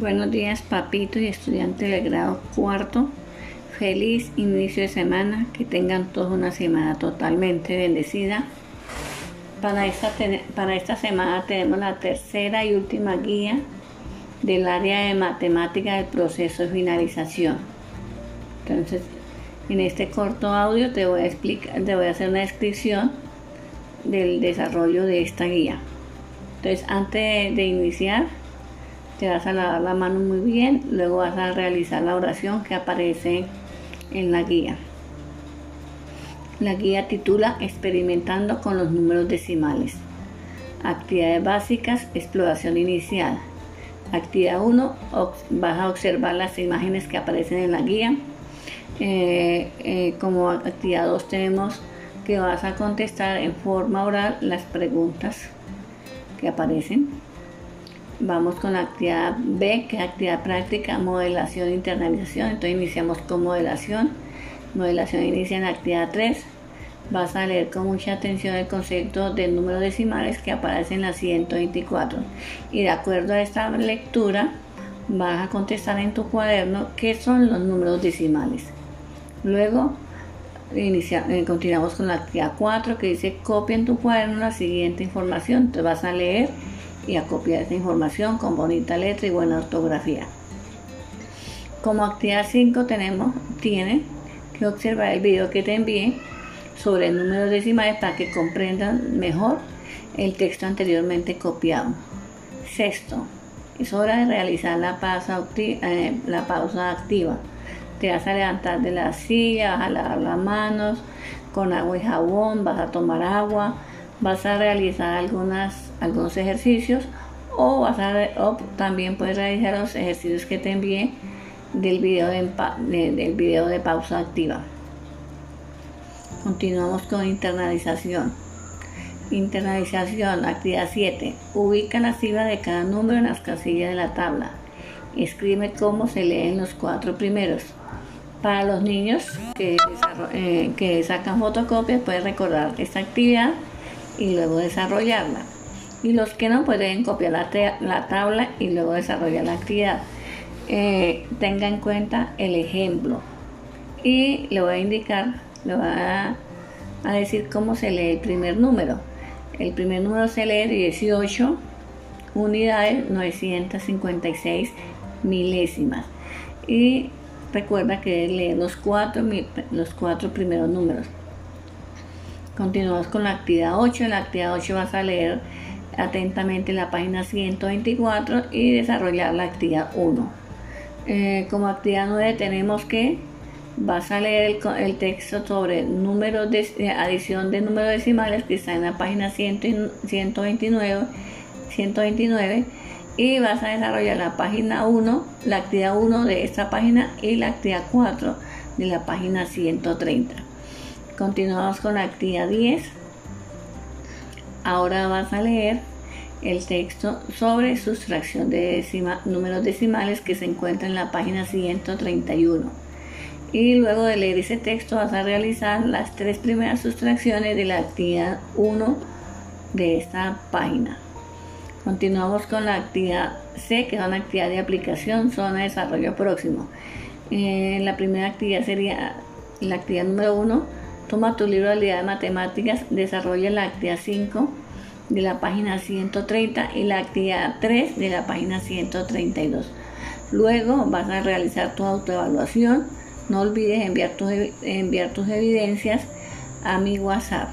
Buenos días, papito y estudiantes del grado cuarto. Feliz inicio de semana. Que tengan todos una semana totalmente bendecida. Para esta, para esta semana tenemos la tercera y última guía del área de matemática del proceso de finalización. Entonces, en este corto audio te voy a explicar, te voy a hacer una descripción del desarrollo de esta guía. Entonces, antes de iniciar, te vas a lavar la mano muy bien, luego vas a realizar la oración que aparece en la guía. La guía titula Experimentando con los números decimales. Actividades básicas, exploración inicial. Actividad 1, vas a observar las imágenes que aparecen en la guía. Eh, eh, como actividad 2 tenemos que vas a contestar en forma oral las preguntas que aparecen. Vamos con la actividad B, que es actividad práctica, modelación internalización. Entonces iniciamos con modelación. Modelación inicia en la actividad 3. Vas a leer con mucha atención el concepto de números decimales que aparece en la 124. Y de acuerdo a esta lectura, vas a contestar en tu cuaderno qué son los números decimales. Luego, inicia, eh, continuamos con la actividad 4 que dice copia en tu cuaderno la siguiente información. Te vas a leer y a copiar esta información con bonita letra y buena ortografía. Como actividad 5 tenemos, tiene que observar el video que te envié sobre números decimales para que comprendan mejor el texto anteriormente copiado. Sexto, es hora de realizar la pausa, eh, la pausa activa. Te vas a levantar de la silla, vas a lavar las manos con agua y jabón, vas a tomar agua, vas a realizar algunos ejercicios o, vas a, también puedes realizar los ejercicios que te envié del video de, del video de pausa activa. Continuamos con internalización. Internalización, actividad 7. Ubica la cifra de cada número en las casillas de la tabla. Escribe cómo se leen los cuatro primeros. Para los niños que, eh, que sacan fotocopias, puedes recordar esta actividad y luego desarrollarla. Y los que no pueden copiar la, tabla y luego desarrollar la actividad. Eh, tenga en cuenta el ejemplo. Y le voy a indicar, le voy a, decir cómo se lee el primer número. El primer número se lee 18 unidades 956 milésimas. Y recuerda que lee los cuatro, los cuatro primeros números. Continuamos con la actividad 8. En la actividad 8 vas a leer atentamente la página 124 y desarrollar la actividad 1. Eh, como actividad 9 tenemos que vas a leer el, texto sobre números de eh, adición de números decimales que está en la página 129, 129 y vas a desarrollar la página 1, la actividad 1 de esta página y la actividad 4 de la página 130. Continuamos con la actividad 10. Ahora vas a leer el texto sobre sustracción de números decimales que se encuentra en la página 131. Y luego de leer ese texto vas a realizar las tres primeras sustracciones de la actividad 1 de esta página. Continuamos con la actividad C, que es una actividad de aplicación, zona de desarrollo próximo. Eh, la primera actividad sería la actividad número 1, Toma tu libro de habilidad de matemáticas, desarrolla la actividad 5 de la página 130 y la actividad 3 de la página 132. Luego vas a realizar tu autoevaluación. No olvides enviar tus, enviar tus evidencias a mi WhatsApp